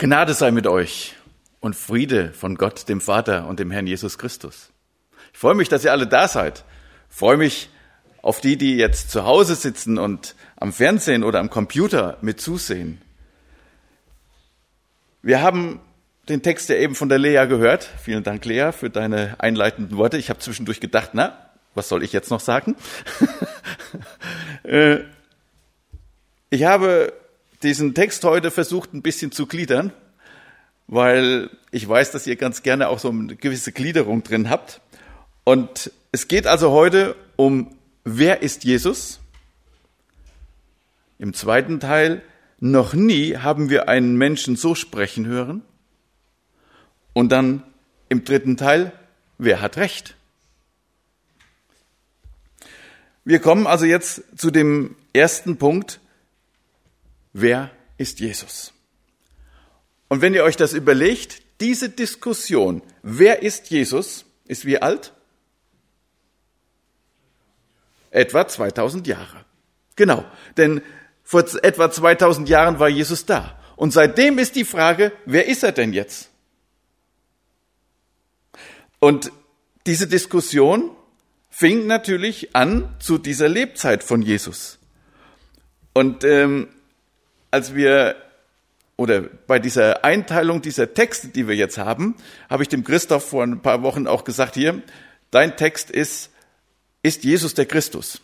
Gnade sei mit euch und Friede von Gott, dem Vater und dem Herrn Jesus Christus. Ich freue mich, dass ihr alle da seid. Ich freue mich auf die, die jetzt zu Hause sitzen und am Fernsehen oder am Computer mit zusehen. Wir haben den Text ja eben von der Lea gehört. Vielen Dank, Lea, für deine einleitenden Worte. Ich habe zwischendurch gedacht, na, was soll ich jetzt noch sagen? Äh, ich habe diesen Text heute versucht ein bisschen zu gliedern, weil ich weiß, dass ihr ganz gerne auch so eine gewisse Gliederung drin habt. Und es geht also heute um, wer ist Jesus? Im zweiten Teil, noch nie haben wir einen Menschen so sprechen hören. Und dann im dritten Teil, wer hat Recht? Wir kommen also jetzt zu dem ersten Punkt, wer ist Jesus? Und wenn ihr euch das überlegt, diese Diskussion, wer ist Jesus, ist wie alt? Etwa 2000 Jahre. Genau, denn vor etwa 2000 Jahren war Jesus da. Und seitdem ist die Frage, wer ist er denn jetzt? Und diese Diskussion fing natürlich an zu dieser Lebzeit von Jesus. Und ähm, als wir oder bei dieser Einteilung dieser Texte, die wir jetzt haben, habe ich dem Christoph vor ein paar Wochen auch gesagt, hier, dein Text ist, ist Jesus der Christus?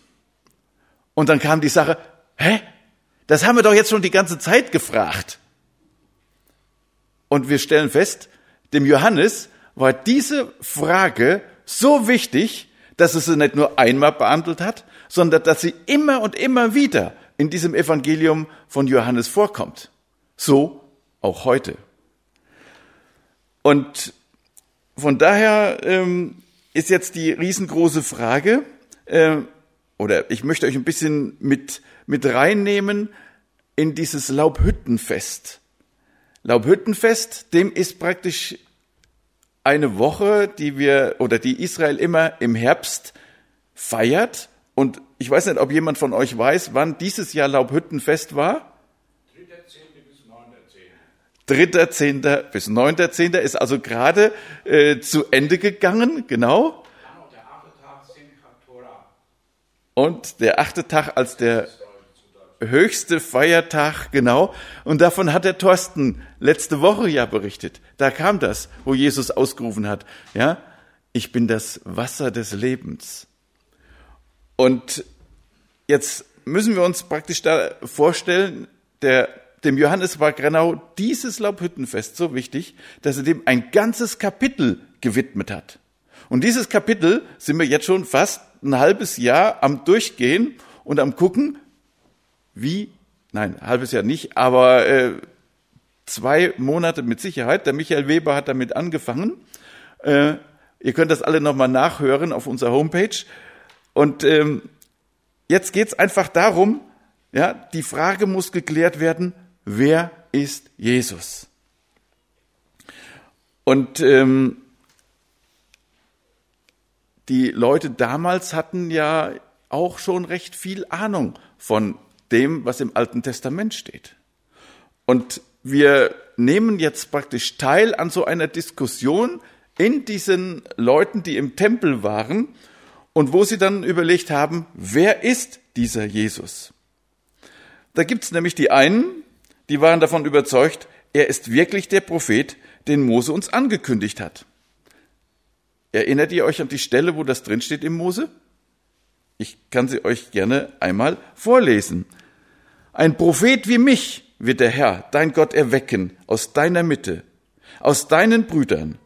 Und dann kam die Sache, hä? Das haben wir doch jetzt schon die ganze Zeit gefragt. Und wir stellen fest, dem Johannes war diese Frage so wichtig, dass er sie nicht nur einmal behandelt hat, sondern dass sie immer und immer wieder in diesem Evangelium von Johannes vorkommt. So auch heute. Und von daher ähm, ist jetzt die riesengroße Frage, äh, oder ich möchte euch ein bisschen mit, mit reinnehmen in dieses Laubhüttenfest. Laubhüttenfest, dem ist praktisch eine Woche, die wir oder die Israel immer im Herbst feiert. Und ich weiß nicht, ob jemand von euch weiß, wann dieses Jahr Laubhüttenfest war. 3.10. bis 9.10. ist also gerade äh, zu Ende gegangen, genau. Und der achte Tag als der höchste Feiertag, genau. Und davon hat der Thorsten letzte Woche ja berichtet. Da kam das, wo Jesus ausgerufen hat, ja, ich bin das Wasser des Lebens. Und jetzt müssen wir uns praktisch da vorstellen, der, dem Johannes war genau dieses Laubhüttenfest so wichtig, dass er dem ein ganzes Kapitel gewidmet hat. Und dieses Kapitel sind wir jetzt schon fast ein halbes Jahr am Durchgehen und am Gucken, wie, nein, halbes Jahr nicht, aber äh, zwei Monate mit Sicherheit. Der Michael Weber hat damit angefangen. Äh, ihr könnt das alle nochmal nachhören auf unserer Homepage. Und ähm, jetzt geht's einfach darum, ja, die Frage muss geklärt werden, wer ist Jesus? Und ähm, die Leute damals hatten ja auch schon recht viel Ahnung von dem, was im Alten Testament steht. Und wir nehmen jetzt praktisch teil an so einer Diskussion in diesen Leuten, die im Tempel waren und wo sie dann überlegt haben, wer ist dieser Jesus? Da gibt's nämlich die einen, die waren davon überzeugt, er ist wirklich der Prophet, den Mose uns angekündigt hat. Erinnert ihr euch an die Stelle, wo das drinsteht im Mose? Ich kann sie euch gerne einmal vorlesen. Ein Prophet wie mich wird der Herr, dein Gott, erwecken aus deiner Mitte, aus deinen Brüdern.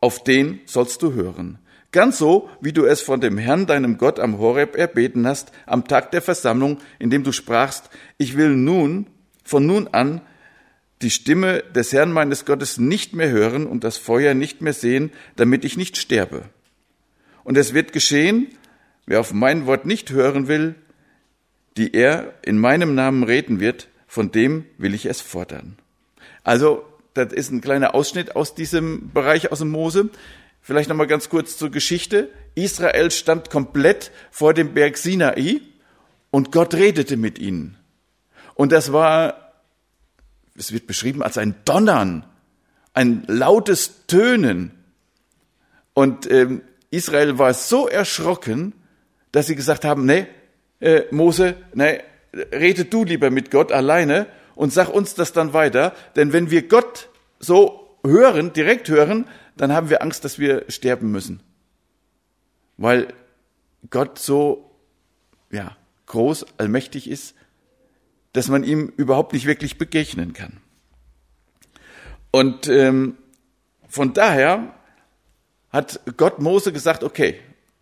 Auf den sollst du hören. Ganz so, wie du es von dem Herrn, deinem Gott, am Horeb erbeten hast, am Tag der Versammlung, in dem du sprachst, ich will nun, von nun an, die Stimme des Herrn meines Gottes nicht mehr hören und das Feuer nicht mehr sehen, damit ich nicht sterbe. Und es wird geschehen, Wer auf mein Wort nicht hören will, die er in meinem Namen reden wird, von dem will ich es fordern. Also, das ist ein kleiner Ausschnitt aus diesem Bereich aus dem Mose. Vielleicht nochmal ganz kurz zur Geschichte. Israel stand komplett vor dem Berg Sinai und Gott redete mit ihnen. Und das war es wird beschrieben als ein Donnern, ein lautes Tönen. Und ähm, Israel war so erschrocken, dass sie gesagt haben, nee, äh, Mose, nee, rede du lieber mit Gott alleine und sag uns das dann weiter, denn wenn wir Gott so hören, direkt hören, dann haben wir Angst, dass wir sterben müssen. Weil Gott so, ja, groß, allmächtig ist, dass man ihm überhaupt nicht wirklich begegnen kann. Und ähm, von daher hat Gott Mose gesagt, okay,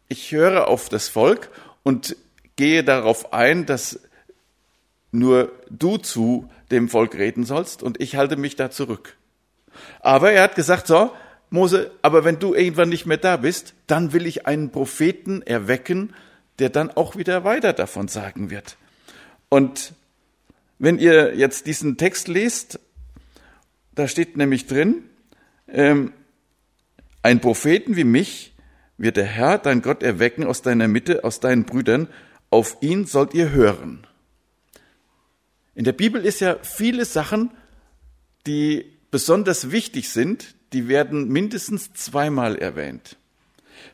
ich höre auf das Volk und gehe darauf ein, dass nur du zu dem Volk reden sollst und ich halte mich da zurück. Aber er hat gesagt, so, Mose, aber wenn du irgendwann nicht mehr da bist, dann will ich einen Propheten erwecken, der dann auch wieder weiter davon sagen wird. Und wenn ihr jetzt diesen Text lest, da steht nämlich drin, ähm, ein Propheten wie mich wird der Herr, dein Gott, erwecken aus deiner Mitte, aus deinen Brüdern, auf ihn sollt ihr hören. In der Bibel ist ja viele Sachen, die besonders wichtig sind, die werden mindestens zweimal erwähnt.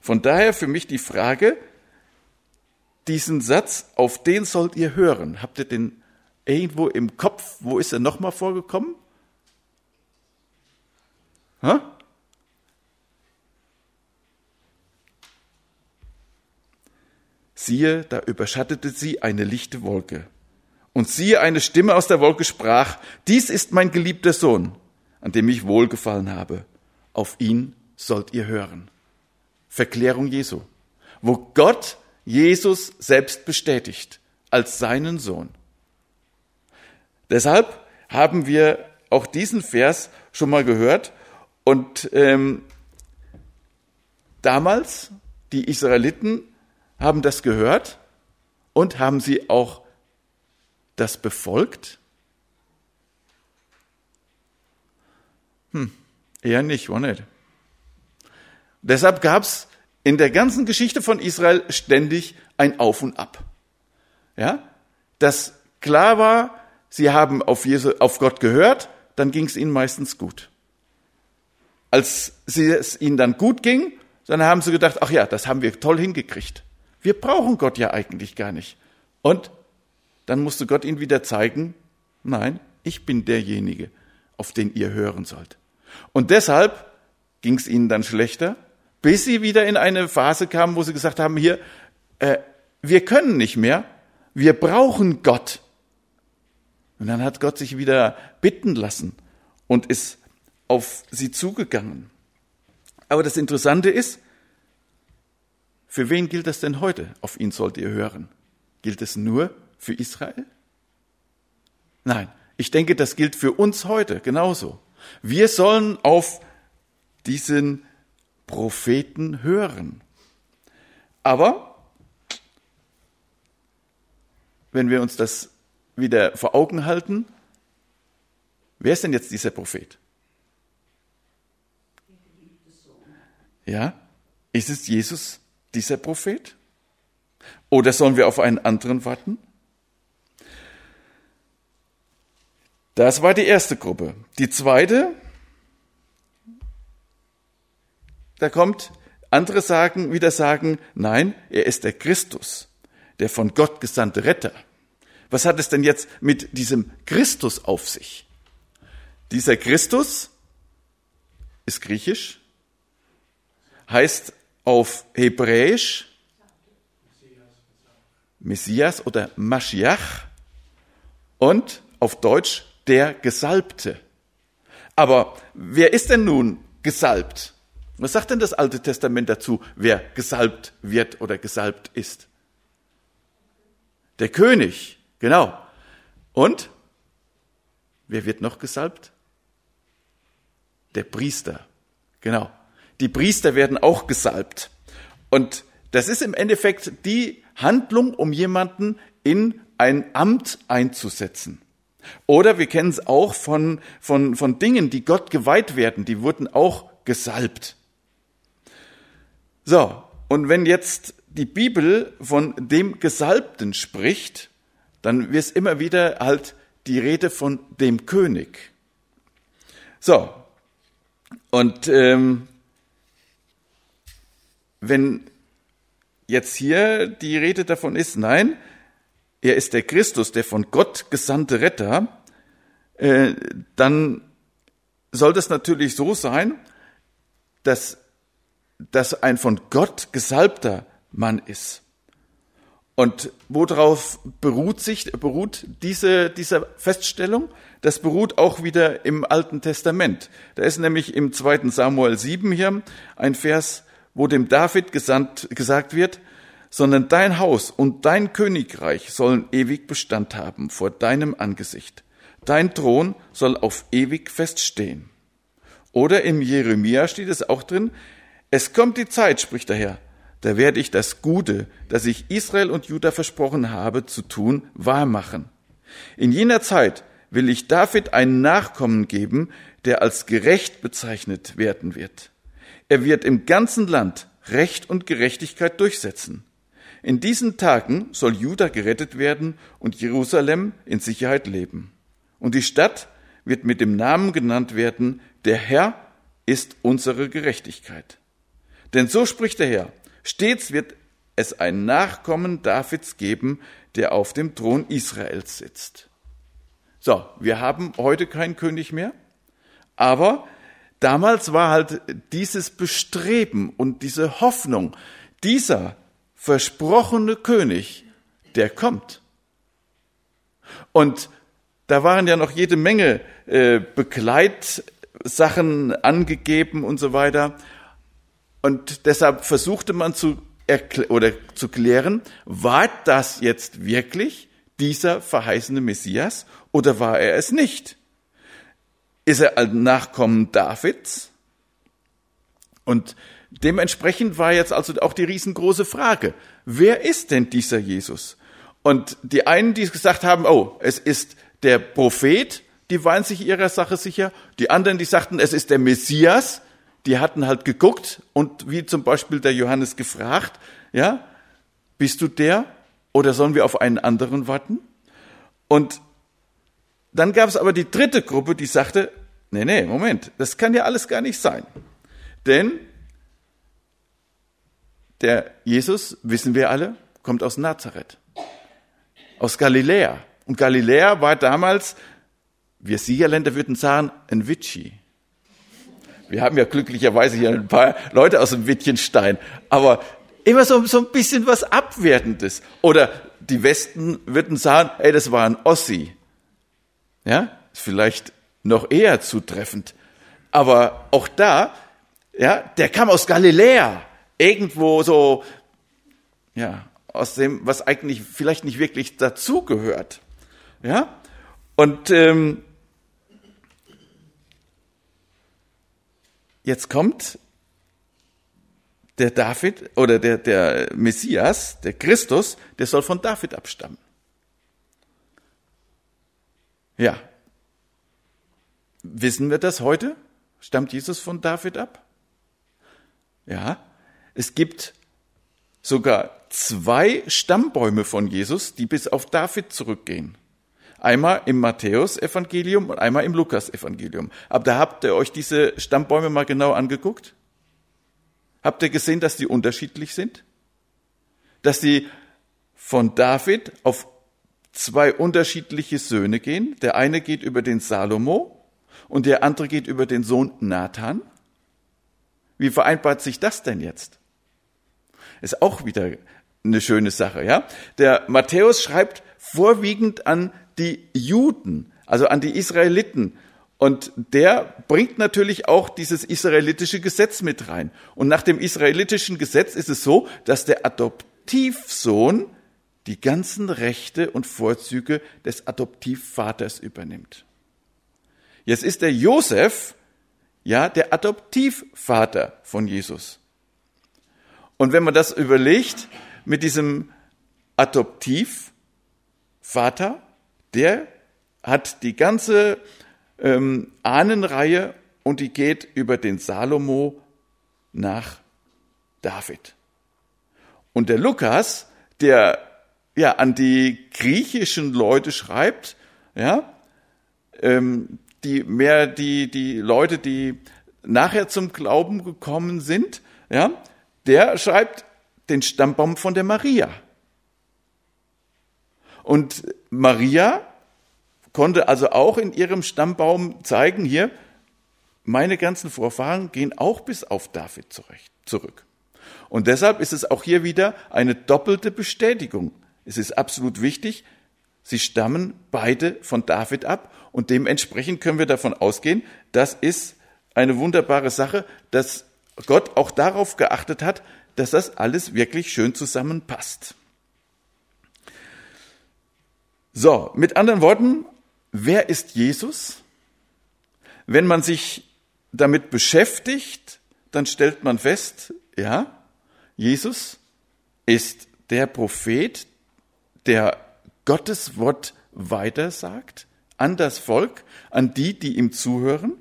Von daher für mich die Frage, diesen Satz, auf den sollt ihr hören. Habt ihr den irgendwo im Kopf? Wo ist er nochmal vorgekommen? Ha? Siehe, da überschattete sie eine lichte Wolke. Und siehe, eine Stimme aus der Wolke sprach, dies ist mein geliebter Sohn, an dem ich wohlgefallen habe. Auf ihn sollt ihr hören. Verklärung Jesu, wo Gott Jesus selbst bestätigt als seinen Sohn. Deshalb haben wir auch diesen Vers schon mal gehört und ähm, damals die Israeliten haben das gehört und haben sie auch das befolgt? Hm, eher nicht, war nicht. Deshalb gab es in der ganzen Geschichte von Israel ständig ein Auf und Ab. Ja, dass klar war, sie haben auf, Jesu, auf Gott gehört, dann ging es ihnen meistens gut. Als es ihnen dann gut ging, dann haben sie gedacht, ach ja, das haben wir toll hingekriegt. Wir brauchen Gott ja eigentlich gar nicht. Und dann musste Gott ihnen wieder zeigen, nein, ich bin derjenige, auf den ihr hören sollt. Und deshalb ging es ihnen dann schlechter bis sie wieder in eine Phase kamen, wo sie gesagt haben, hier, äh, wir können nicht mehr, wir brauchen Gott. Und dann hat Gott sich wieder bitten lassen und ist auf sie zugegangen. Aber das Interessante ist, für wen gilt das denn heute? Auf ihn sollt ihr hören. Gilt es nur für Israel? Nein, ich denke, das gilt für uns heute genauso. Wir sollen auf diesen Propheten hören. Aber wenn wir uns das wieder vor Augen halten, wer ist denn jetzt dieser Prophet? Ja, ist es Jesus, dieser Prophet? Oder sollen wir auf einen anderen warten? Das war die erste Gruppe. Die zweite, Da kommt, andere sagen, wieder sagen, nein, er ist der Christus, der von Gott gesandte Retter. Was hat es denn jetzt mit diesem Christus auf sich? Dieser Christus ist griechisch, heißt auf Hebräisch Messias oder Mashiach und auf Deutsch der Gesalbte. Aber wer ist denn nun gesalbt? Was sagt denn das Alte Testament dazu, wer gesalbt wird oder gesalbt ist? Der König, genau. Und wer wird noch gesalbt? Der Priester, genau. Die Priester werden auch gesalbt. Und das ist im Endeffekt die Handlung, um jemanden in ein Amt einzusetzen. Oder wir kennen es auch von, von, von Dingen, die Gott geweiht werden, die wurden auch gesalbt. So, und wenn jetzt die Bibel von dem Gesalbten spricht, dann wird es immer wieder halt die Rede von dem König. So, und ähm, wenn jetzt hier die Rede davon ist, nein, er ist der Christus, der von Gott gesandte Retter, äh, dann soll das natürlich so sein, dass das ein von Gott gesalbter Mann ist. Und worauf beruht sich, beruht diese, diese Feststellung? Das beruht auch wieder im Alten Testament. Da ist nämlich im zweiten Samuel 7 hier ein Vers, wo dem David gesandt, gesagt wird, sondern dein Haus und dein Königreich sollen ewig Bestand haben vor deinem Angesicht. Dein Thron soll auf ewig feststehen. Oder im Jeremia steht es auch drin, es kommt die Zeit, spricht der Herr, da werde ich das Gute, das ich Israel und Juda versprochen habe zu tun, wahrmachen. In jener Zeit will ich David einen Nachkommen geben, der als gerecht bezeichnet werden wird. Er wird im ganzen Land Recht und Gerechtigkeit durchsetzen. In diesen Tagen soll Juda gerettet werden und Jerusalem in Sicherheit leben. Und die Stadt wird mit dem Namen genannt werden, der Herr ist unsere Gerechtigkeit. Denn so spricht der Herr, Stets wird es ein Nachkommen Davids geben, der auf dem Thron Israels sitzt. So, wir haben heute keinen König mehr, aber damals war halt dieses Bestreben und diese Hoffnung, dieser versprochene König, der kommt. Und da waren ja noch jede Menge äh, Begleitsachen angegeben und so weiter. Und deshalb versuchte man zu, oder zu klären, war das jetzt wirklich dieser verheißene Messias oder war er es nicht? Ist er ein Nachkommen Davids? Und dementsprechend war jetzt also auch die riesengroße Frage, wer ist denn dieser Jesus? Und die einen, die gesagt haben, oh, es ist der Prophet, die waren sich ihrer Sache sicher. Die anderen, die sagten, es ist der Messias, die hatten halt geguckt und wie zum Beispiel der Johannes gefragt, ja, bist du der oder sollen wir auf einen anderen warten? Und dann gab es aber die dritte Gruppe, die sagte, nee, nee, Moment, das kann ja alles gar nicht sein. Denn der Jesus, wissen wir alle, kommt aus Nazareth, aus Galiläa. Und Galiläa war damals, wir Siegerländer würden sagen, ein Vichy. Wir haben ja glücklicherweise hier ein paar Leute aus dem Wittgenstein, aber immer so, so ein bisschen was Abwertendes. Oder die Westen würden sagen, ey, das war ein Ossi. Ja, ist vielleicht noch eher zutreffend. Aber auch da, ja, der kam aus Galiläa. Irgendwo so, ja, aus dem, was eigentlich vielleicht nicht wirklich dazugehört. Ja, und ähm, Jetzt kommt der David oder der, der Messias, der Christus, der soll von David abstammen. Ja. Wissen wir das heute? Stammt Jesus von David ab? Ja. Es gibt sogar zwei Stammbäume von Jesus, die bis auf David zurückgehen. Einmal im Matthäus-Evangelium und einmal im Lukas-Evangelium. Aber da habt ihr euch diese Stammbäume mal genau angeguckt? Habt ihr gesehen, dass die unterschiedlich sind? Dass die von David auf zwei unterschiedliche Söhne gehen. Der eine geht über den Salomo und der andere geht über den Sohn Nathan. Wie vereinbart sich das denn jetzt? Ist auch wieder eine schöne Sache, ja? Der Matthäus schreibt vorwiegend an die Juden, also an die Israeliten. Und der bringt natürlich auch dieses israelitische Gesetz mit rein. Und nach dem israelitischen Gesetz ist es so, dass der Adoptivsohn die ganzen Rechte und Vorzüge des Adoptivvaters übernimmt. Jetzt ist der Josef ja der Adoptivvater von Jesus. Und wenn man das überlegt mit diesem Adoptivvater, der hat die ganze ähm, Ahnenreihe und die geht über den Salomo nach David. Und der Lukas, der ja an die griechischen Leute schreibt, ja, ähm, die mehr die, die Leute, die nachher zum Glauben gekommen sind, ja, der schreibt den Stammbaum von der Maria. Und Maria konnte also auch in ihrem Stammbaum zeigen, hier, meine ganzen Vorfahren gehen auch bis auf David zurück. Und deshalb ist es auch hier wieder eine doppelte Bestätigung. Es ist absolut wichtig, sie stammen beide von David ab und dementsprechend können wir davon ausgehen, das ist eine wunderbare Sache, dass Gott auch darauf geachtet hat, dass das alles wirklich schön zusammenpasst. So, mit anderen Worten, wer ist Jesus? Wenn man sich damit beschäftigt, dann stellt man fest, ja, Jesus ist der Prophet, der Gottes Wort weitersagt an das Volk, an die, die ihm zuhören.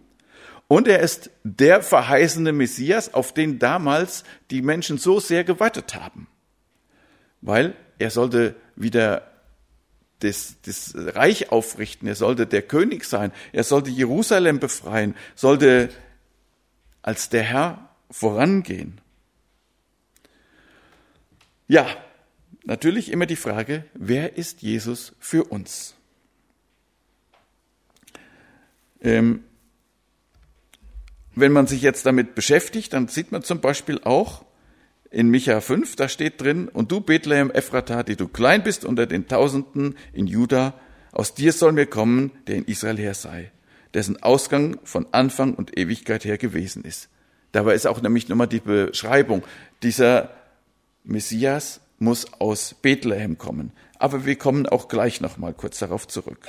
Und er ist der verheißene Messias, auf den damals die Menschen so sehr gewartet haben. Weil er sollte wieder das, das Reich aufrichten, er sollte der König sein, er sollte Jerusalem befreien, sollte als der Herr vorangehen. Ja, natürlich immer die Frage, wer ist Jesus für uns? Ähm, wenn man sich jetzt damit beschäftigt, dann sieht man zum Beispiel auch in Micha 5, da steht drin, und du Bethlehem Ephrata, die du klein bist unter den Tausenden in Juda, aus dir soll mir kommen, der in Israel her sei, dessen Ausgang von Anfang und Ewigkeit her gewesen ist. Dabei ist auch nämlich nochmal die Beschreibung, dieser Messias muss aus Bethlehem kommen. Aber wir kommen auch gleich nochmal kurz darauf zurück.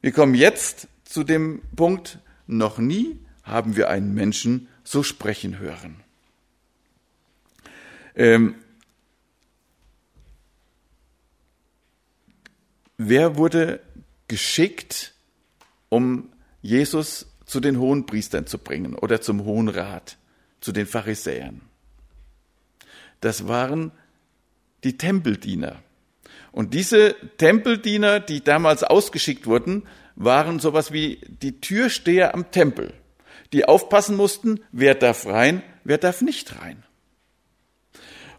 Wir kommen jetzt zu dem Punkt, noch nie haben wir einen Menschen so sprechen hören. Ähm, wer wurde geschickt, um Jesus zu den hohen Priestern zu bringen oder zum Hohen Rat, zu den Pharisäern? Das waren die Tempeldiener. Und diese Tempeldiener, die damals ausgeschickt wurden, waren sowas wie die Türsteher am Tempel, die aufpassen mussten, wer darf rein, wer darf nicht rein.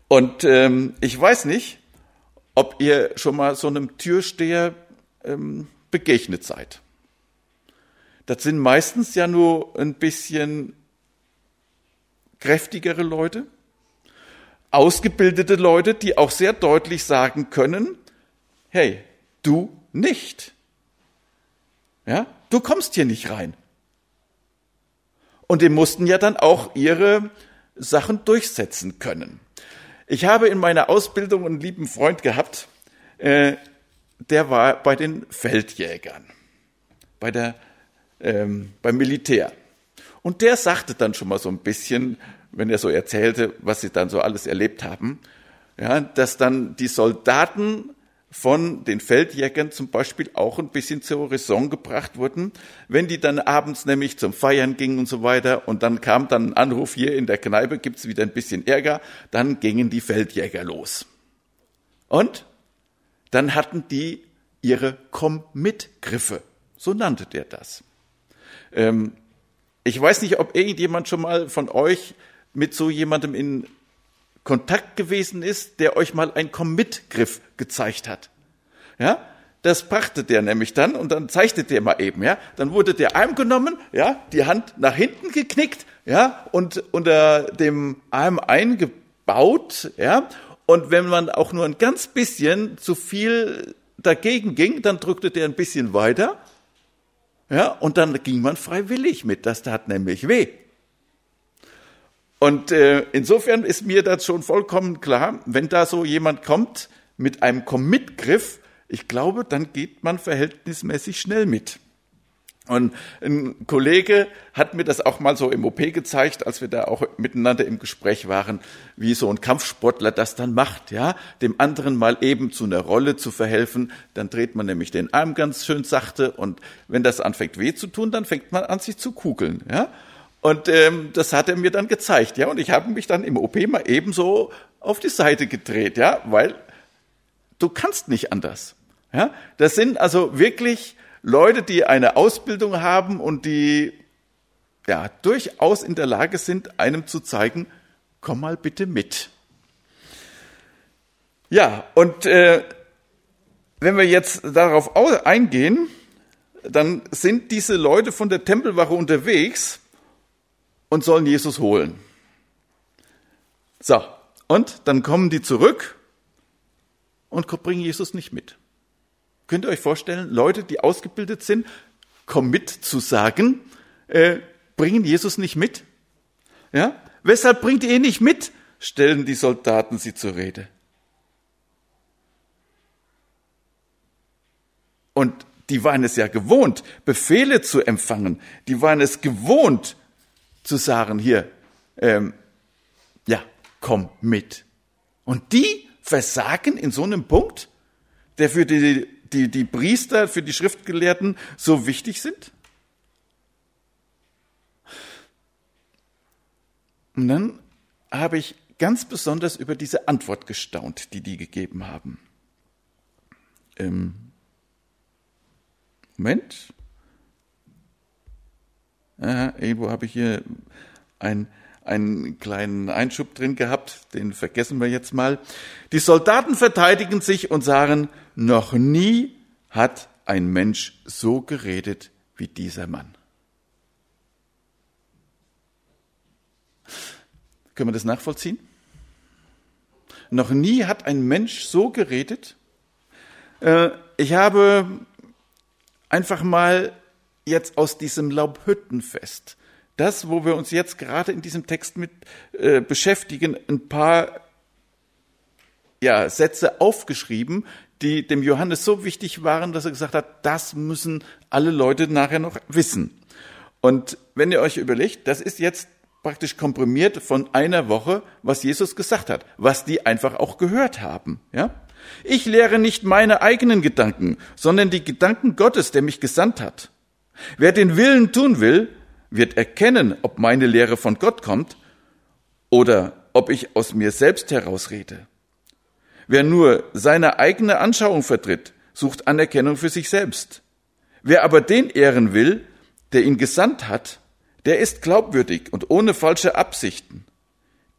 Und ähm, ich weiß nicht, ob ihr schon mal so einem Türsteher ähm, begegnet seid. Das sind meistens ja nur ein bisschen kräftigere Leute, ausgebildete Leute, die auch sehr deutlich sagen können, hey, du nicht. Ja, du kommst hier nicht rein. Und die mussten ja dann auch ihre Sachen durchsetzen können. Ich habe in meiner Ausbildung einen lieben Freund gehabt, äh, der war bei den Feldjägern, bei der, ähm, beim Militär. Und der sagte dann schon mal so ein bisschen, wenn er so erzählte, was sie dann so alles erlebt haben, ja, dass dann die Soldaten von den Feldjägern zum Beispiel auch ein bisschen zur Raison gebracht wurden, wenn die dann abends nämlich zum Feiern gingen und so weiter und dann kam dann ein Anruf hier in der Kneipe, gibt's wieder ein bisschen Ärger, dann gingen die Feldjäger los. Und dann hatten die ihre Komm-mit-Griffe, so nannte der das. Ähm, ich weiß nicht, ob irgendjemand schon mal von euch mit so jemandem in Kontakt gewesen ist, der euch mal ein Commit-Griff gezeigt hat. Ja, das brachte der nämlich dann und dann zeigte der mal eben, ja. Dann wurde der Arm genommen, ja, die Hand nach hinten geknickt, ja, und unter dem Arm eingebaut, ja. Und wenn man auch nur ein ganz bisschen zu viel dagegen ging, dann drückte der ein bisschen weiter, ja, und dann ging man freiwillig mit. Das tat nämlich weh. Und äh, insofern ist mir das schon vollkommen klar, wenn da so jemand kommt mit einem Commit-Griff, ich glaube, dann geht man verhältnismäßig schnell mit. Und ein Kollege hat mir das auch mal so im OP gezeigt, als wir da auch miteinander im Gespräch waren, wie so ein Kampfsportler das dann macht, ja, dem anderen mal eben zu einer Rolle zu verhelfen, dann dreht man nämlich den Arm ganz schön sachte und wenn das anfängt weh zu tun, dann fängt man an sich zu kugeln, ja. Und ähm, das hat er mir dann gezeigt, ja. Und ich habe mich dann im OP mal ebenso auf die Seite gedreht, ja, weil du kannst nicht anders. Ja, das sind also wirklich Leute, die eine Ausbildung haben und die ja durchaus in der Lage sind, einem zu zeigen, komm mal bitte mit. Ja, und äh, wenn wir jetzt darauf eingehen, dann sind diese Leute von der Tempelwache unterwegs und sollen Jesus holen. So, und dann kommen die zurück und bringen Jesus nicht mit. Könnt ihr euch vorstellen, Leute, die ausgebildet sind, komm mit zu sagen, äh, bringen Jesus nicht mit? Ja? Weshalb bringt ihr ihn nicht mit? Stellen die Soldaten sie zur Rede. Und die waren es ja gewohnt, Befehle zu empfangen. Die waren es gewohnt, zu sagen, hier, ähm, ja, komm mit. Und die versagen in so einem Punkt, der für die, die, die Priester, für die Schriftgelehrten so wichtig sind? Und dann habe ich ganz besonders über diese Antwort gestaunt, die die gegeben haben. Ähm, Moment. Aha, irgendwo habe ich hier ein, einen kleinen Einschub drin gehabt, den vergessen wir jetzt mal. Die Soldaten verteidigen sich und sagen, noch nie hat ein Mensch so geredet wie dieser Mann. Können wir das nachvollziehen? Noch nie hat ein Mensch so geredet. Äh, ich habe einfach mal jetzt aus diesem Laubhüttenfest, das, wo wir uns jetzt gerade in diesem Text mit äh, beschäftigen, ein paar ja, Sätze aufgeschrieben, die dem Johannes so wichtig waren, dass er gesagt hat, das müssen alle Leute nachher noch wissen. Und wenn ihr euch überlegt, das ist jetzt praktisch komprimiert von einer Woche, was Jesus gesagt hat, was die einfach auch gehört haben, ja? Ich lehre nicht meine eigenen Gedanken, sondern die Gedanken Gottes, der mich gesandt hat. Wer den Willen tun will, wird erkennen, ob meine Lehre von Gott kommt oder ob ich aus mir selbst herausrede. Wer nur seine eigene Anschauung vertritt, sucht Anerkennung für sich selbst. Wer aber den ehren will, der ihn gesandt hat, der ist glaubwürdig und ohne falsche Absichten.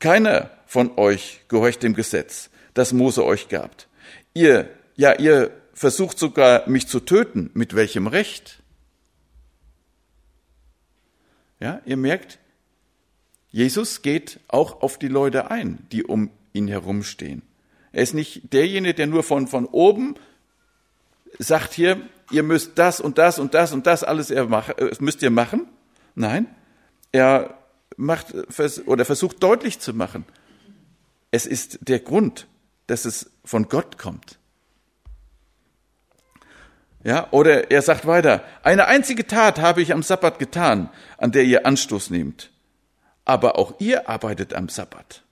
Keiner von euch gehorcht dem Gesetz, das Mose euch gab. Ihr, ja, ihr versucht sogar, mich zu töten. Mit welchem Recht? Ja, ihr merkt, Jesus geht auch auf die Leute ein, die um ihn herumstehen. Er ist nicht derjenige, der nur von, von oben sagt hier, ihr müsst das und das und das und das alles äh, müsst ihr machen. Nein, er macht oder versucht deutlich zu machen, es ist der Grund, dass es von Gott kommt. Ja, oder er sagt weiter, eine einzige Tat habe ich am Sabbat getan, an der ihr Anstoß nehmt. Aber auch ihr arbeitet am Sabbat.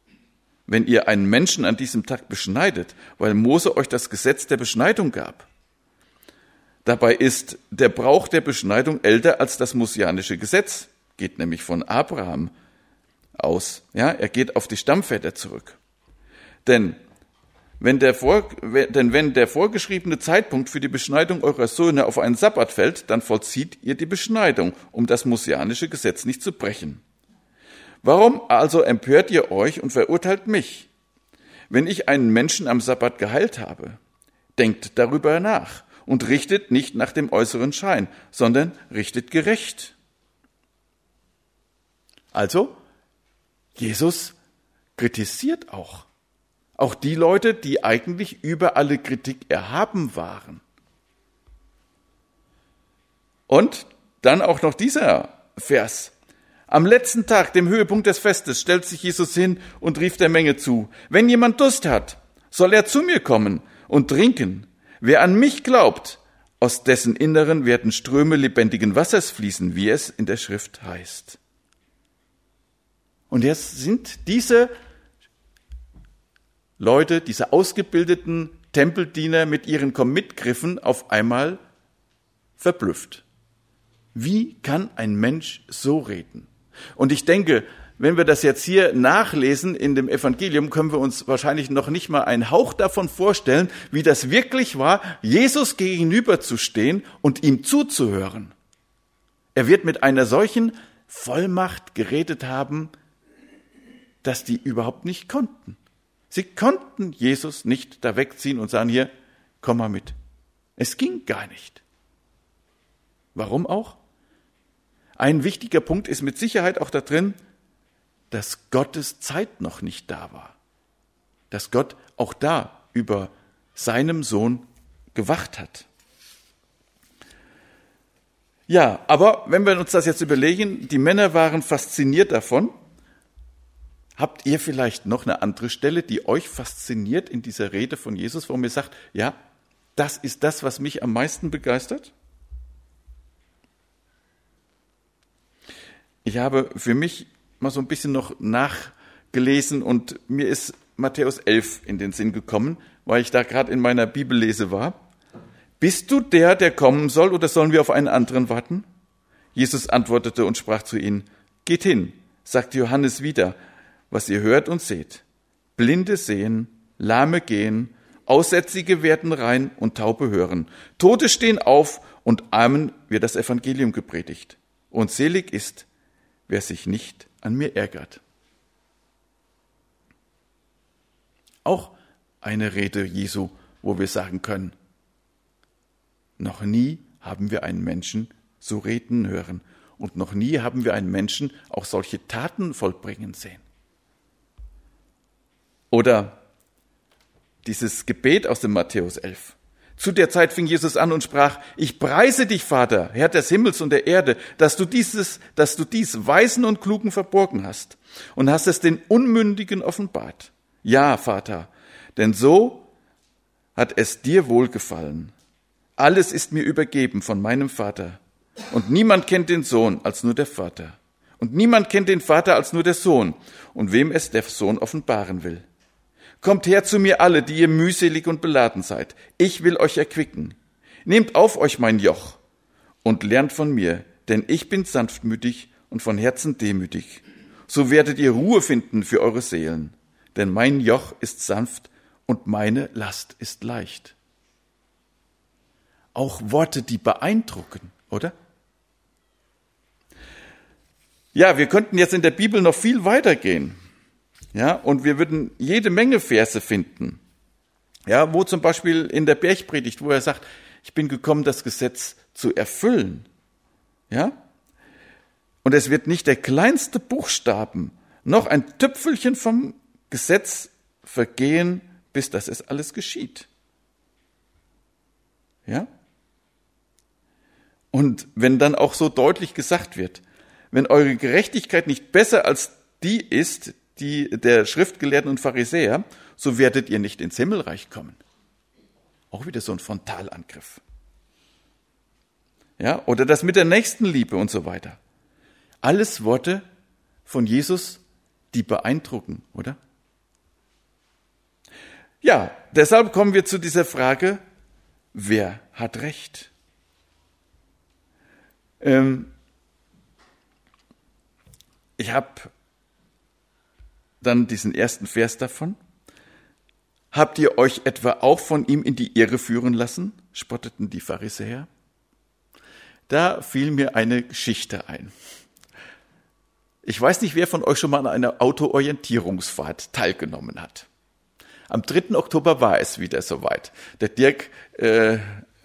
Wenn ihr einen Menschen an diesem Tag beschneidet, weil Mose euch das Gesetz der Beschneidung gab. Dabei ist der Brauch der Beschneidung älter als das mosianische Gesetz, geht nämlich von Abraham aus. Ja, er geht auf die Stammväter zurück. Denn wenn der, vor, denn wenn der vorgeschriebene Zeitpunkt für die Beschneidung eurer Söhne auf einen Sabbat fällt, dann vollzieht ihr die Beschneidung, um das mosianische Gesetz nicht zu brechen. Warum also empört ihr euch und verurteilt mich? Wenn ich einen Menschen am Sabbat geheilt habe, denkt darüber nach und richtet nicht nach dem äußeren Schein, sondern richtet gerecht. Also, Jesus kritisiert auch auch die Leute, die eigentlich über alle Kritik erhaben waren. Und dann auch noch dieser Vers. Am letzten Tag, dem Höhepunkt des Festes, stellt sich Jesus hin und rief der Menge zu, wenn jemand Durst hat, soll er zu mir kommen und trinken. Wer an mich glaubt, aus dessen Inneren werden Ströme lebendigen Wassers fließen, wie es in der Schrift heißt. Und jetzt sind diese Leute, diese ausgebildeten Tempeldiener mit ihren Commitgriffen auf einmal verblüfft. Wie kann ein Mensch so reden? Und ich denke, wenn wir das jetzt hier nachlesen in dem Evangelium, können wir uns wahrscheinlich noch nicht mal einen Hauch davon vorstellen, wie das wirklich war, Jesus gegenüberzustehen und ihm zuzuhören. Er wird mit einer solchen Vollmacht geredet haben, dass die überhaupt nicht konnten. Sie konnten Jesus nicht da wegziehen und sagen, hier, komm mal mit. Es ging gar nicht. Warum auch? Ein wichtiger Punkt ist mit Sicherheit auch da drin, dass Gottes Zeit noch nicht da war. Dass Gott auch da über seinem Sohn gewacht hat. Ja, aber wenn wir uns das jetzt überlegen, die Männer waren fasziniert davon. Habt ihr vielleicht noch eine andere Stelle, die euch fasziniert in dieser Rede von Jesus, wo ihr sagt, ja, das ist das, was mich am meisten begeistert? Ich habe für mich mal so ein bisschen noch nachgelesen und mir ist Matthäus 11 in den Sinn gekommen, weil ich da gerade in meiner Bibellese war. Bist du der, der kommen soll, oder sollen wir auf einen anderen warten? Jesus antwortete und sprach zu ihnen, Geht hin, sagt Johannes wieder, was ihr hört und seht. Blinde sehen, Lahme gehen, Aussätzige werden rein und Taube hören. Tote stehen auf und Armen wird das Evangelium gepredigt. Und selig ist, wer sich nicht an mir ärgert. Auch eine Rede Jesu, wo wir sagen können, noch nie haben wir einen Menschen so reden hören und noch nie haben wir einen Menschen auch solche Taten vollbringen sehen. Oder dieses Gebet aus dem Matthäus 11. Zu der Zeit fing Jesus an und sprach, ich preise dich, Vater, Herr des Himmels und der Erde, dass du dieses, dass du dies Weisen und Klugen verborgen hast und hast es den Unmündigen offenbart. Ja, Vater, denn so hat es dir wohlgefallen. Alles ist mir übergeben von meinem Vater. Und niemand kennt den Sohn als nur der Vater. Und niemand kennt den Vater als nur der Sohn und wem es der Sohn offenbaren will. Kommt her zu mir alle, die ihr mühselig und beladen seid. Ich will euch erquicken. Nehmt auf euch mein Joch und lernt von mir, denn ich bin sanftmütig und von Herzen demütig. So werdet ihr Ruhe finden für eure Seelen, denn mein Joch ist sanft und meine Last ist leicht. Auch Worte, die beeindrucken, oder? Ja, wir könnten jetzt in der Bibel noch viel weitergehen. Ja, und wir würden jede Menge Verse finden. Ja, wo zum Beispiel in der Bergpredigt, wo er sagt, ich bin gekommen, das Gesetz zu erfüllen. Ja? Und es wird nicht der kleinste Buchstaben, noch ein Tüpfelchen vom Gesetz vergehen, bis das es alles geschieht. Ja? Und wenn dann auch so deutlich gesagt wird, wenn eure Gerechtigkeit nicht besser als die ist, die der Schriftgelehrten und Pharisäer, so werdet ihr nicht ins Himmelreich kommen. Auch wieder so ein Frontalangriff. Ja, oder das mit der Nächstenliebe und so weiter. Alles Worte von Jesus, die beeindrucken, oder? Ja, deshalb kommen wir zu dieser Frage, wer hat Recht? Ähm, ich habe dann diesen ersten Vers davon. Habt ihr euch etwa auch von ihm in die Irre führen lassen? spotteten die Pharisäer. Da fiel mir eine Geschichte ein. Ich weiß nicht, wer von euch schon mal an einer Autoorientierungsfahrt teilgenommen hat. Am 3. Oktober war es wieder soweit. Der Dirk, äh,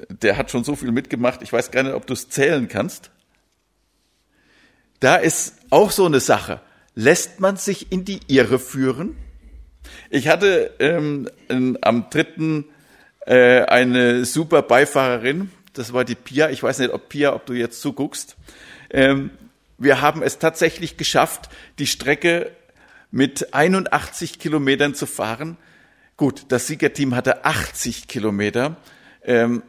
der hat schon so viel mitgemacht, ich weiß gar nicht, ob du es zählen kannst. Da ist auch so eine Sache lässt man sich in die Irre führen? Ich hatte ähm, am dritten äh, eine super Beifahrerin, das war die Pia. Ich weiß nicht, ob Pia, ob du jetzt zuguckst. Ähm, wir haben es tatsächlich geschafft, die Strecke mit 81 Kilometern zu fahren. Gut, das Siegerteam hatte 80 Kilometer. Ähm,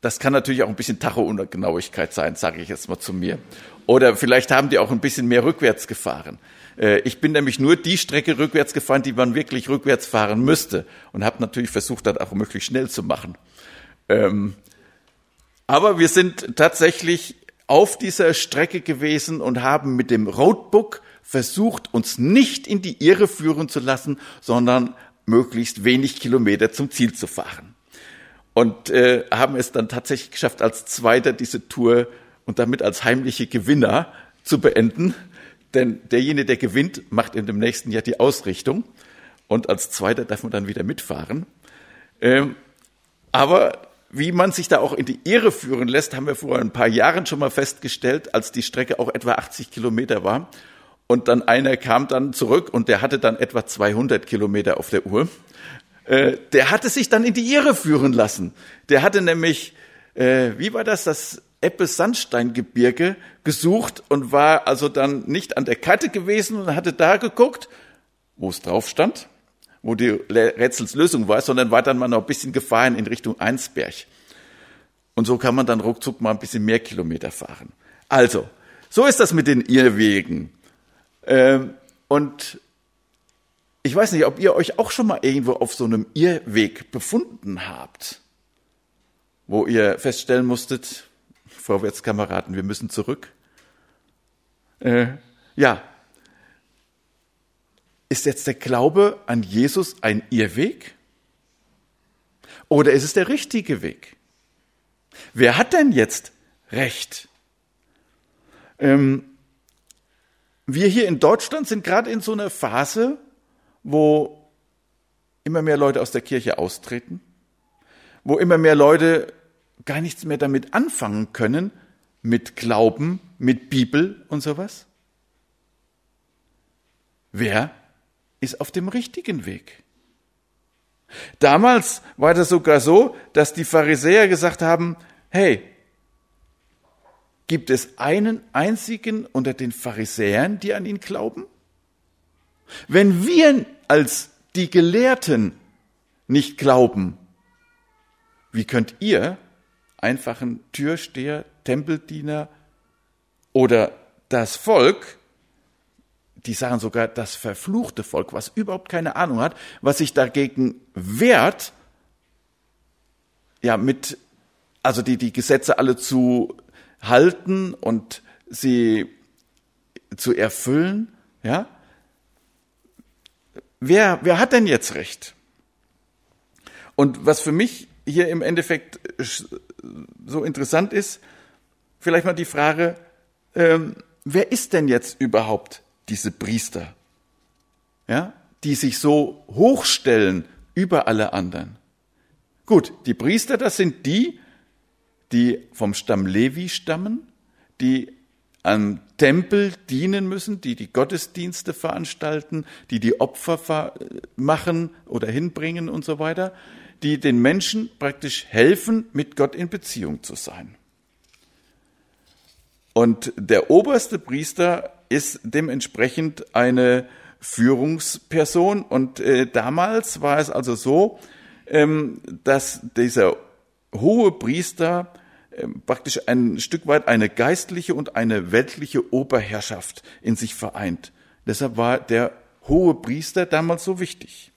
das kann natürlich auch ein bisschen Tacho-Ungenauigkeit sein, sage ich jetzt mal zu mir. Oder vielleicht haben die auch ein bisschen mehr rückwärts gefahren. Äh, ich bin nämlich nur die Strecke rückwärts gefahren, die man wirklich rückwärts fahren müsste und habe natürlich versucht, das auch möglichst schnell zu machen. Ähm, aber wir sind tatsächlich auf dieser Strecke gewesen und haben mit dem Roadbook versucht, uns nicht in die Irre führen zu lassen, sondern möglichst wenig Kilometer zum Ziel zu fahren. Und äh, haben es dann tatsächlich geschafft, als Zweiter diese Tour und damit als heimliche Gewinner zu beenden. Denn derjenige, der gewinnt, macht in dem nächsten Jahr die Ausrichtung. Und als Zweiter darf man dann wieder mitfahren. Ähm, aber wie man sich da auch in die Irre führen lässt, haben wir vor ein paar Jahren schon mal festgestellt, als die Strecke auch etwa 80 Kilometer war. Und dann einer kam dann zurück und der hatte dann etwa 200 Kilometer auf der Uhr. Äh, der hatte sich dann in die Irre führen lassen. Der hatte nämlich, äh, wie war das, das Eppes-Sandsteingebirge gesucht und war also dann nicht an der Karte gewesen und hatte da geguckt, wo es drauf stand, wo die Rätselslösung war, sondern war dann mal noch ein bisschen gefahren in Richtung Einsberg. Und so kann man dann ruckzuck mal ein bisschen mehr Kilometer fahren. Also, so ist das mit den Irrwegen. Ähm, und ich weiß nicht, ob ihr euch auch schon mal irgendwo auf so einem Irrweg befunden habt, wo ihr feststellen musstet, Vorwärtskameraden, wir müssen zurück. Äh, ja, ist jetzt der Glaube an Jesus ein Irrweg? Oder ist es der richtige Weg? Wer hat denn jetzt Recht? Ähm, wir hier in Deutschland sind gerade in so einer Phase, wo immer mehr Leute aus der Kirche austreten, wo immer mehr Leute gar nichts mehr damit anfangen können, mit Glauben, mit Bibel und sowas. Wer ist auf dem richtigen Weg? Damals war das sogar so, dass die Pharisäer gesagt haben, hey, Gibt es einen einzigen unter den Pharisäern, die an ihn glauben? Wenn wir als die Gelehrten nicht glauben, wie könnt ihr einfachen Türsteher, Tempeldiener oder das Volk, die sagen sogar das verfluchte Volk, was überhaupt keine Ahnung hat, was sich dagegen wehrt, ja, mit, also die, die Gesetze alle zu halten und sie zu erfüllen, ja? Wer, wer hat denn jetzt Recht? Und was für mich hier im Endeffekt so interessant ist, vielleicht mal die Frage, ähm, wer ist denn jetzt überhaupt diese Priester? Ja, die sich so hochstellen über alle anderen. Gut, die Priester, das sind die, die vom Stamm Levi stammen, die am Tempel dienen müssen, die die Gottesdienste veranstalten, die die Opfer machen oder hinbringen und so weiter, die den Menschen praktisch helfen, mit Gott in Beziehung zu sein. Und der oberste Priester ist dementsprechend eine Führungsperson. Und äh, damals war es also so, ähm, dass dieser hohe Priester ähm, praktisch ein Stück weit eine geistliche und eine weltliche Oberherrschaft in sich vereint. Deshalb war der hohe Priester damals so wichtig.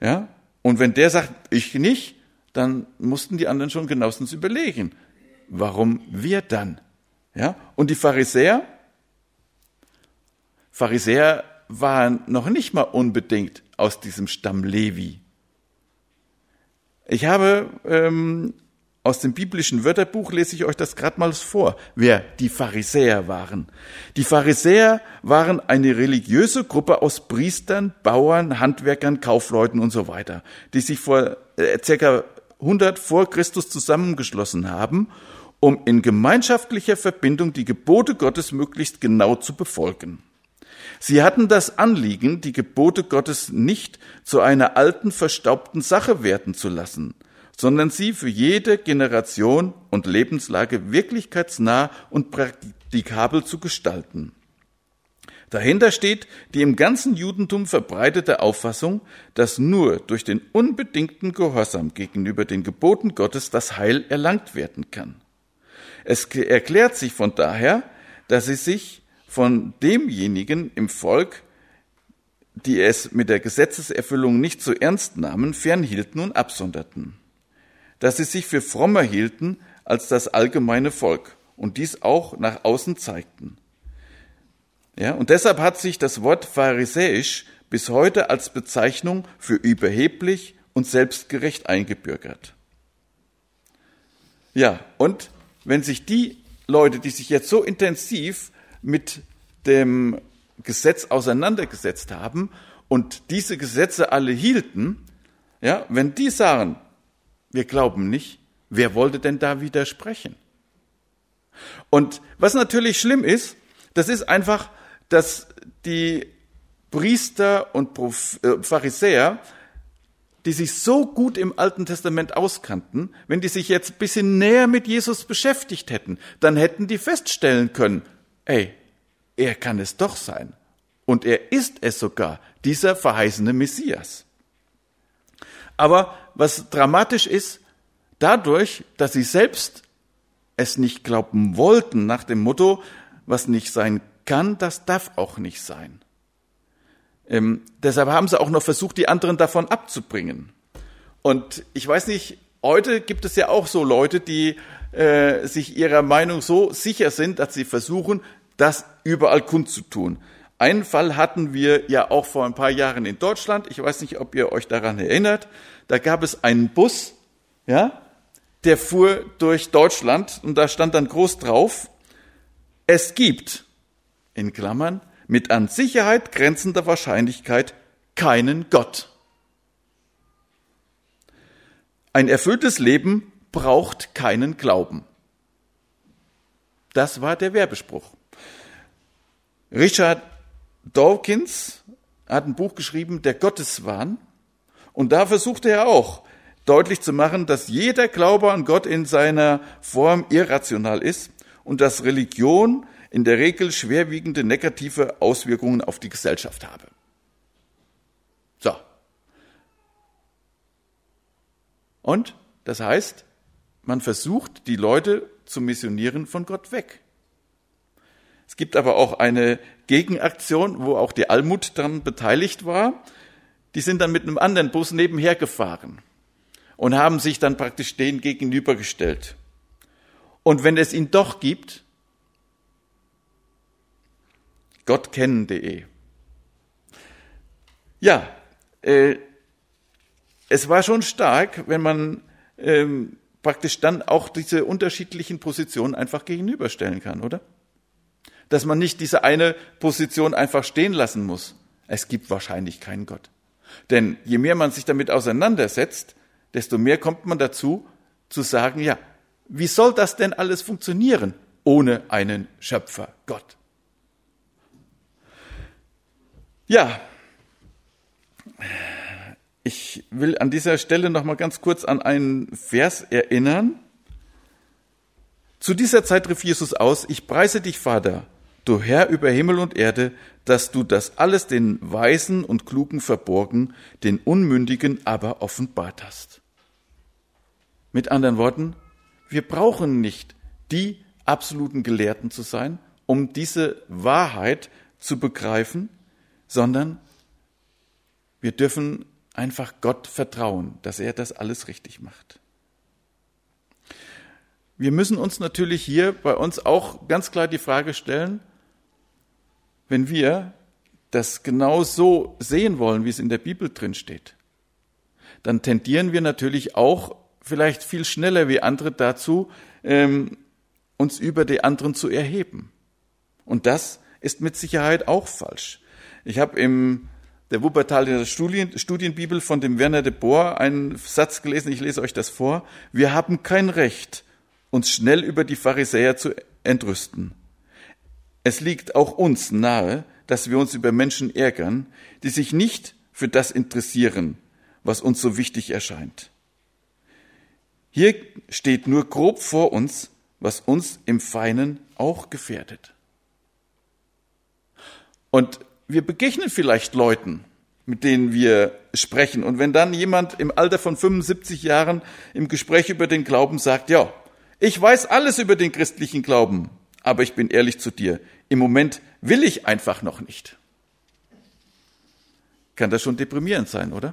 Ja? Und wenn der sagt, ich nicht, dann mussten die anderen schon genauestens überlegen, warum wir dann? Ja? Und die Pharisäer, Pharisäer waren noch nicht mal unbedingt aus diesem Stamm Levi. Ich habe ähm, aus dem biblischen Wörterbuch lese ich euch das gerade mal vor, wer die Pharisäer waren. Die Pharisäer waren eine religiöse Gruppe aus Priestern, Bauern, Handwerkern, Kaufleuten und so weiter, die sich vor äh, circa 100 vor Christus zusammengeschlossen haben, um in gemeinschaftlicher Verbindung die Gebote Gottes möglichst genau zu befolgen. Sie hatten das Anliegen, die Gebote Gottes nicht zu einer alten, verstaubten Sache werden zu lassen, sondern sie für jede Generation und Lebenslage wirklichkeitsnah und praktikabel zu gestalten. Dahinter steht die im ganzen Judentum verbreitete Auffassung, dass nur durch den unbedingten Gehorsam gegenüber den Geboten Gottes das Heil erlangt werden kann. Es erklärt sich von daher, dass sie sich von demjenigen im Volk, die es mit der Gesetzeserfüllung nicht so ernst nahmen, fernhielten und absonderten dass sie sich für frommer hielten als das allgemeine Volk und dies auch nach außen zeigten. Ja, und deshalb hat sich das Wort pharisäisch bis heute als Bezeichnung für überheblich und selbstgerecht eingebürgert. Ja, und wenn sich die Leute, die sich jetzt so intensiv mit dem Gesetz auseinandergesetzt haben und diese Gesetze alle hielten, ja, wenn die sagen, wir glauben nicht, wer wollte denn da widersprechen? Und was natürlich schlimm ist, das ist einfach, dass die Priester und äh, Pharisäer, die sich so gut im Alten Testament auskannten, wenn die sich jetzt ein bisschen näher mit Jesus beschäftigt hätten, dann hätten die feststellen können, ey, er kann es doch sein. Und er ist es sogar, dieser verheißene Messias. Aber was dramatisch ist, dadurch, dass sie selbst es nicht glauben wollten, nach dem Motto, was nicht sein kann, das darf auch nicht sein. Ähm, deshalb haben sie auch noch versucht, die anderen davon abzubringen. Und ich weiß nicht, heute gibt es ja auch so Leute, die äh, sich ihrer Meinung so sicher sind, dass sie versuchen, das überall kundzutun. Einen Fall hatten wir ja auch vor ein paar Jahren in Deutschland. Ich weiß nicht, ob ihr euch daran erinnert. Da gab es einen Bus, ja, der fuhr durch Deutschland und da stand dann groß drauf, es gibt, in Klammern, mit an Sicherheit grenzender Wahrscheinlichkeit keinen Gott. Ein erfülltes Leben braucht keinen Glauben. Das war der Werbespruch. Richard Dawkins hat ein Buch geschrieben, Der Gotteswahn. Und da versuchte er auch deutlich zu machen, dass jeder Glaube an Gott in seiner Form irrational ist und dass Religion in der Regel schwerwiegende negative Auswirkungen auf die Gesellschaft habe. So. Und das heißt, man versucht, die Leute zu missionieren von Gott weg. Es gibt aber auch eine Gegenaktion, wo auch die Almut daran beteiligt war. Die sind dann mit einem anderen Bus nebenher gefahren und haben sich dann praktisch denen gegenübergestellt. Und wenn es ihn doch gibt, gottkennen.de. Ja, äh, es war schon stark, wenn man ähm, praktisch dann auch diese unterschiedlichen Positionen einfach gegenüberstellen kann, oder? Dass man nicht diese eine Position einfach stehen lassen muss. Es gibt wahrscheinlich keinen Gott. Denn je mehr man sich damit auseinandersetzt, desto mehr kommt man dazu, zu sagen, ja, wie soll das denn alles funktionieren ohne einen Schöpfer Gott? Ja, ich will an dieser Stelle noch mal ganz kurz an einen Vers erinnern. Zu dieser Zeit rief Jesus aus, ich preise dich, Vater, du Herr über Himmel und Erde, dass du das alles den Weisen und Klugen verborgen, den Unmündigen aber offenbart hast. Mit anderen Worten, wir brauchen nicht die absoluten Gelehrten zu sein, um diese Wahrheit zu begreifen, sondern wir dürfen einfach Gott vertrauen, dass er das alles richtig macht. Wir müssen uns natürlich hier bei uns auch ganz klar die Frage stellen, wenn wir das genau so sehen wollen, wie es in der Bibel drin steht, dann tendieren wir natürlich auch vielleicht viel schneller wie andere dazu, ähm, uns über die anderen zu erheben. Und das ist mit Sicherheit auch falsch. Ich habe im der Wuppertaler Studien, Studienbibel von dem Werner de Boer einen Satz gelesen, ich lese euch das vor. Wir haben kein Recht, uns schnell über die Pharisäer zu entrüsten. Es liegt auch uns nahe, dass wir uns über Menschen ärgern, die sich nicht für das interessieren, was uns so wichtig erscheint. Hier steht nur grob vor uns, was uns im Feinen auch gefährdet. Und wir begegnen vielleicht Leuten, mit denen wir sprechen. Und wenn dann jemand im Alter von 75 Jahren im Gespräch über den Glauben sagt, ja, ich weiß alles über den christlichen Glauben, aber ich bin ehrlich zu dir, im Moment will ich einfach noch nicht. Kann das schon deprimierend sein, oder?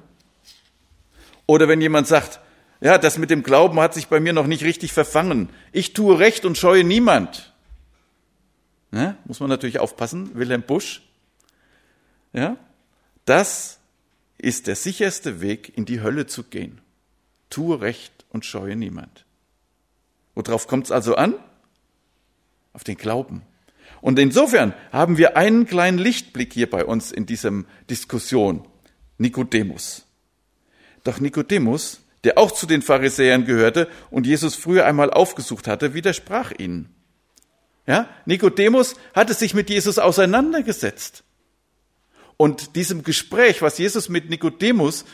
Oder wenn jemand sagt, Ja, das mit dem Glauben hat sich bei mir noch nicht richtig verfangen. Ich tue Recht und scheue niemand. Ja, muss man natürlich aufpassen, Wilhelm Busch. Ja, das ist der sicherste Weg, in die Hölle zu gehen. Tue Recht und scheue niemand. Worauf kommt es also an? Auf den Glauben. Und insofern haben wir einen kleinen Lichtblick hier bei uns in diesem Diskussion. Nikodemus. Doch Nikodemus, der auch zu den Pharisäern gehörte und Jesus früher einmal aufgesucht hatte, widersprach ihnen. Ja, Nikodemus hatte sich mit Jesus auseinandergesetzt. Und diesem Gespräch, was Jesus mit Nikodemus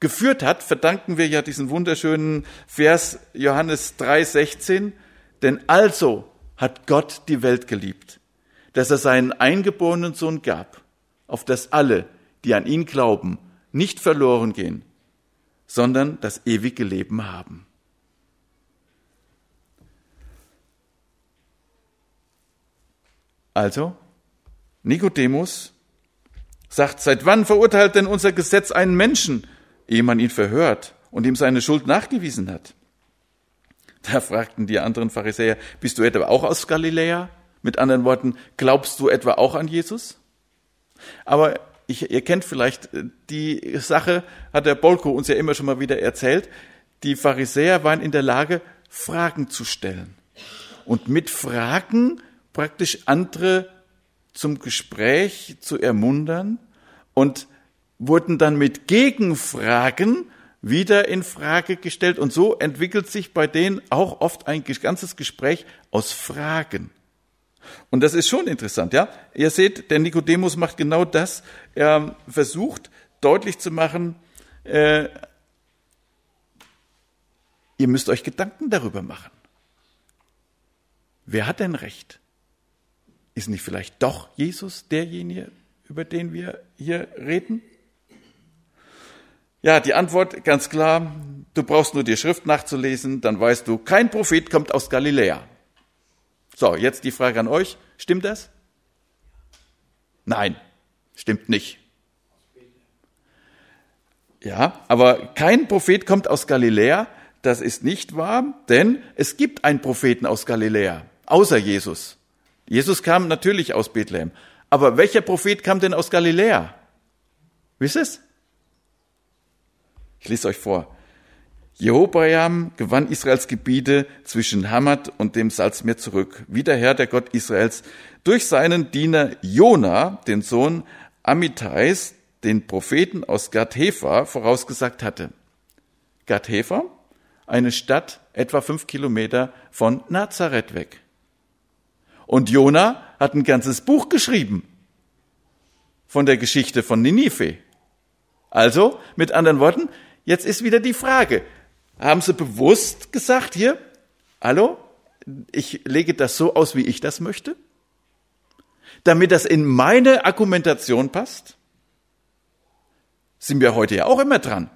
geführt hat, verdanken wir ja diesen wunderschönen Vers Johannes 3,16. Denn also hat Gott die Welt geliebt, dass er seinen eingeborenen Sohn gab, auf dass alle, die an ihn glauben, nicht verloren gehen, sondern das ewige Leben haben. Also, Nikodemus sagt, seit wann verurteilt denn unser Gesetz einen Menschen, ehe man ihn verhört und ihm seine Schuld nachgewiesen hat? Da fragten die anderen Pharisäer, bist du etwa auch aus Galiläa? Mit anderen Worten, glaubst du etwa auch an Jesus? Aber ich, ihr kennt vielleicht äh, die Sache, hat der Bolko uns ja immer schon mal wieder erzählt. Die Pharisäer waren in der Lage, Fragen zu stellen. Und mit Fragen praktisch andere zum Gespräch zu ermuntern und wurden dann mit Gegenfragen wieder in Frage gestellt. Und so entwickelt sich bei denen auch oft ein ganzes Gespräch aus Fragen. Und das ist schon interessant, ja. Ihr seht, der Nikodemus macht genau das. Er versucht deutlich zu machen, äh, ihr müsst euch Gedanken darüber machen. Wer hat denn recht? Ist nicht vielleicht doch Jesus derjenige, über den wir hier reden? Ja, die Antwort ganz klar, du brauchst nur die Schrift nachzulesen, dann weißt du, kein Prophet kommt aus Galiläa. So, jetzt die Frage an euch. Stimmt das? Nein, stimmt nicht. Ja, aber kein Prophet kommt aus Galiläa. Das ist nicht wahr, denn es gibt einen Propheten aus Galiläa, außer Jesus. Jesus kam natürlich aus Bethlehem. Aber welcher Prophet kam denn aus Galiläa? Wisst ihr es? Ich lese euch vor. Jehobeam gewann Israels Gebiete zwischen Hamad und dem Salzmeer zurück, wie der Herr, der Gott Israels, durch seinen Diener Jona, den Sohn Amitais, den Propheten aus Gad-Hefer, vorausgesagt hatte. Gad-Hefer, eine Stadt etwa fünf Kilometer von Nazareth weg. Und Jona hat ein ganzes Buch geschrieben von der Geschichte von Ninive. Also, mit anderen Worten, jetzt ist wieder die Frage, haben sie bewusst gesagt, hier, hallo, ich lege das so aus, wie ich das möchte, damit das in meine Argumentation passt? Sind wir heute ja auch immer dran.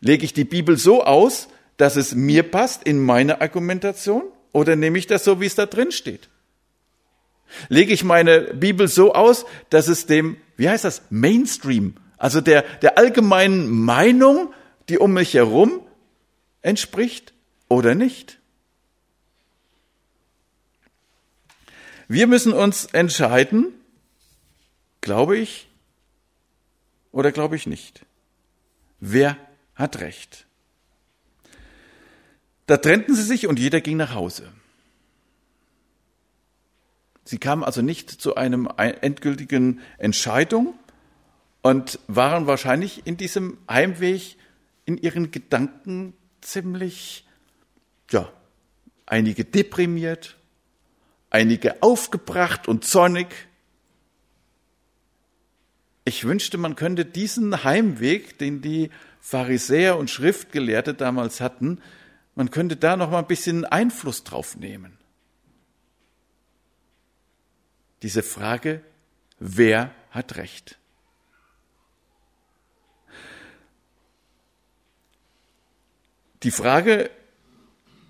Lege ich die Bibel so aus, dass es mir passt in meine Argumentation? Oder nehme ich das so, wie es da drin steht? Lege ich meine Bibel so aus, dass es dem, wie heißt das, Mainstream, also der, der allgemeinen Meinung, die um mich herum entspricht oder nicht. Wir müssen uns entscheiden, glaube ich oder glaube ich nicht. Wer hat Recht? Da trennten sie sich und jeder ging nach Hause. Sie kamen also nicht zu einem endgültigen Entscheidung und waren wahrscheinlich in diesem Heimweg in ihren Gedanken ziemlich, ja, einige deprimiert, einige aufgebracht und zornig. Ich wünschte, man könnte diesen Heimweg, den die Pharisäer und Schriftgelehrte damals hatten, man könnte da noch mal ein bisschen Einfluss drauf nehmen. Diese Frage, wer hat Recht? Die Frage,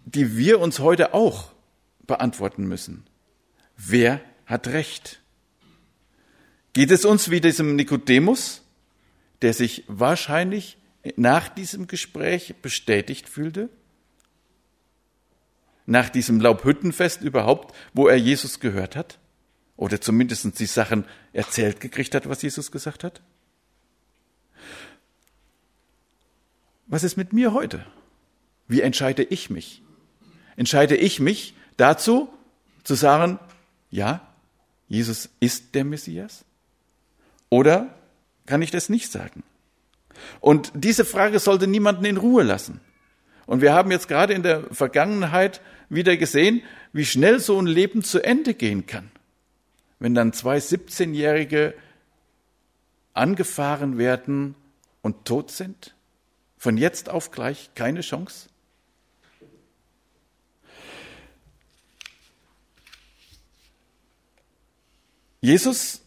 die wir uns heute auch beantworten müssen. Wer hat Recht? Geht es uns wie diesem Nikodemus, der sich wahrscheinlich nach diesem Gespräch bestätigt fühlte? Nach diesem Laubhüttenfest überhaupt, wo er Jesus gehört hat? Oder zumindest die Sachen erzählt gekriegt hat, was Jesus gesagt hat? Was ist mit mir heute? Wie entscheide ich mich? Entscheide ich mich dazu, zu sagen, ja, Jesus ist der Messias? Oder kann ich das nicht sagen? Und diese Frage sollte niemanden in Ruhe lassen. Und wir haben jetzt gerade in der Vergangenheit wieder gesehen, wie schnell so ein Leben zu Ende gehen kann. Wenn dann zwei 17-Jährige angefahren werden und tot sind, von jetzt auf gleich keine Chance. Jesus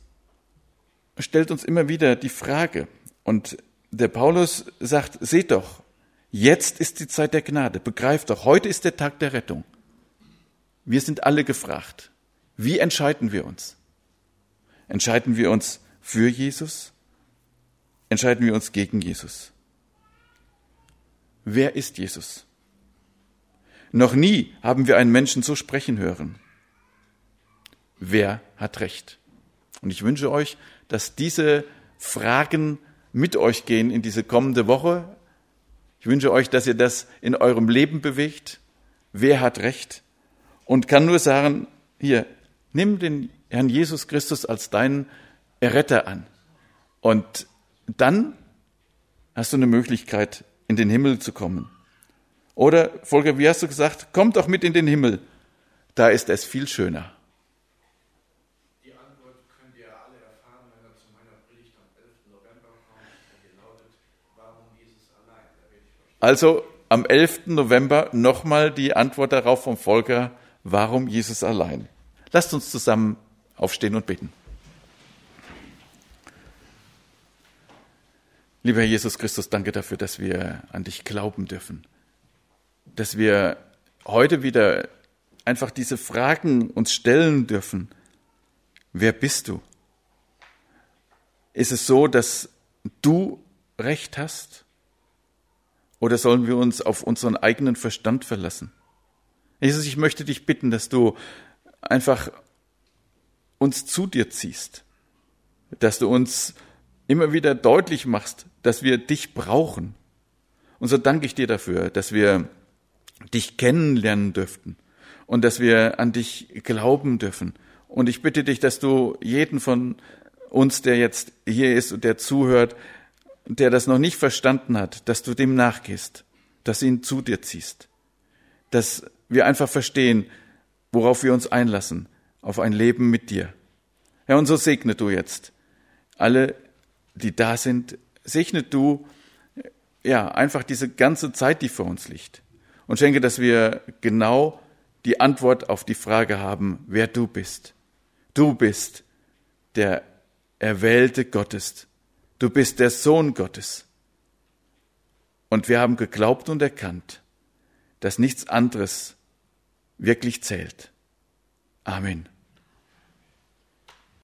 stellt uns immer wieder die Frage und der Paulus sagt, seht doch, jetzt ist die Zeit der Gnade, begreift doch, heute ist der Tag der Rettung. Wir sind alle gefragt. Wie entscheiden wir uns? Entscheiden wir uns für Jesus? Entscheiden wir uns gegen Jesus? Wer ist Jesus? Noch nie haben wir einen Menschen so sprechen hören. Wer hat Recht? Und ich wünsche euch, dass diese Fragen mit euch gehen in diese kommende Woche. Ich wünsche euch, dass ihr das in eurem Leben bewegt. Wer hat Recht? Und kann nur sagen, hier, nimm den Herrn Jesus Christus als deinen Erretter an. Und dann hast du eine Möglichkeit, in den Himmel zu kommen. Oder, Volker, wie hast du gesagt, komm doch mit in den Himmel. Da ist es viel schöner. Also am 11. November nochmal die Antwort darauf vom Volker, warum Jesus allein? Lasst uns zusammen aufstehen und beten. Lieber Jesus Christus, danke dafür, dass wir an dich glauben dürfen. Dass wir heute wieder einfach diese Fragen uns stellen dürfen. Wer bist du? Ist es so, dass du Recht hast? Oder sollen wir uns auf unseren eigenen Verstand verlassen? Jesus, ich möchte dich bitten, dass du einfach uns zu dir ziehst, dass du uns immer wieder deutlich machst, dass wir dich brauchen. Und so danke ich dir dafür, dass wir dich kennenlernen dürften und dass wir an dich glauben dürfen. Und ich bitte dich, dass du jeden von uns, der jetzt hier ist und der zuhört, der das noch nicht verstanden hat, dass du dem nachgehst, dass ihn zu dir ziehst, dass wir einfach verstehen, worauf wir uns einlassen, auf ein Leben mit dir. Ja, und so segne du jetzt alle, die da sind, segne du, ja, einfach diese ganze Zeit, die vor uns liegt. Und schenke, dass wir genau die Antwort auf die Frage haben, wer du bist. Du bist der Erwählte Gottes, Du bist der Sohn Gottes. Und wir haben geglaubt und erkannt, dass nichts anderes wirklich zählt. Amen.